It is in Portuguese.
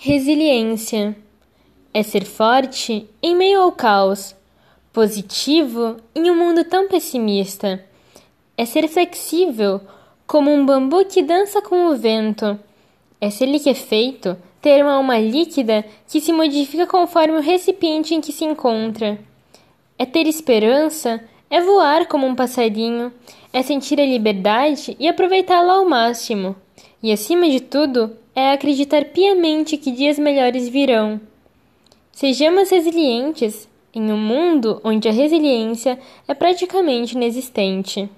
Resiliência é ser forte em meio ao caos, positivo em um mundo tão pessimista. É ser flexível como um bambu que dança com o vento. É ser liquefeito, ter uma alma líquida que se modifica conforme o recipiente em que se encontra. É ter esperança, é voar como um passarinho, é sentir a liberdade e aproveitá-la ao máximo. E acima de tudo, é acreditar piamente que dias melhores virão. Sejamos resilientes em um mundo onde a resiliência é praticamente inexistente.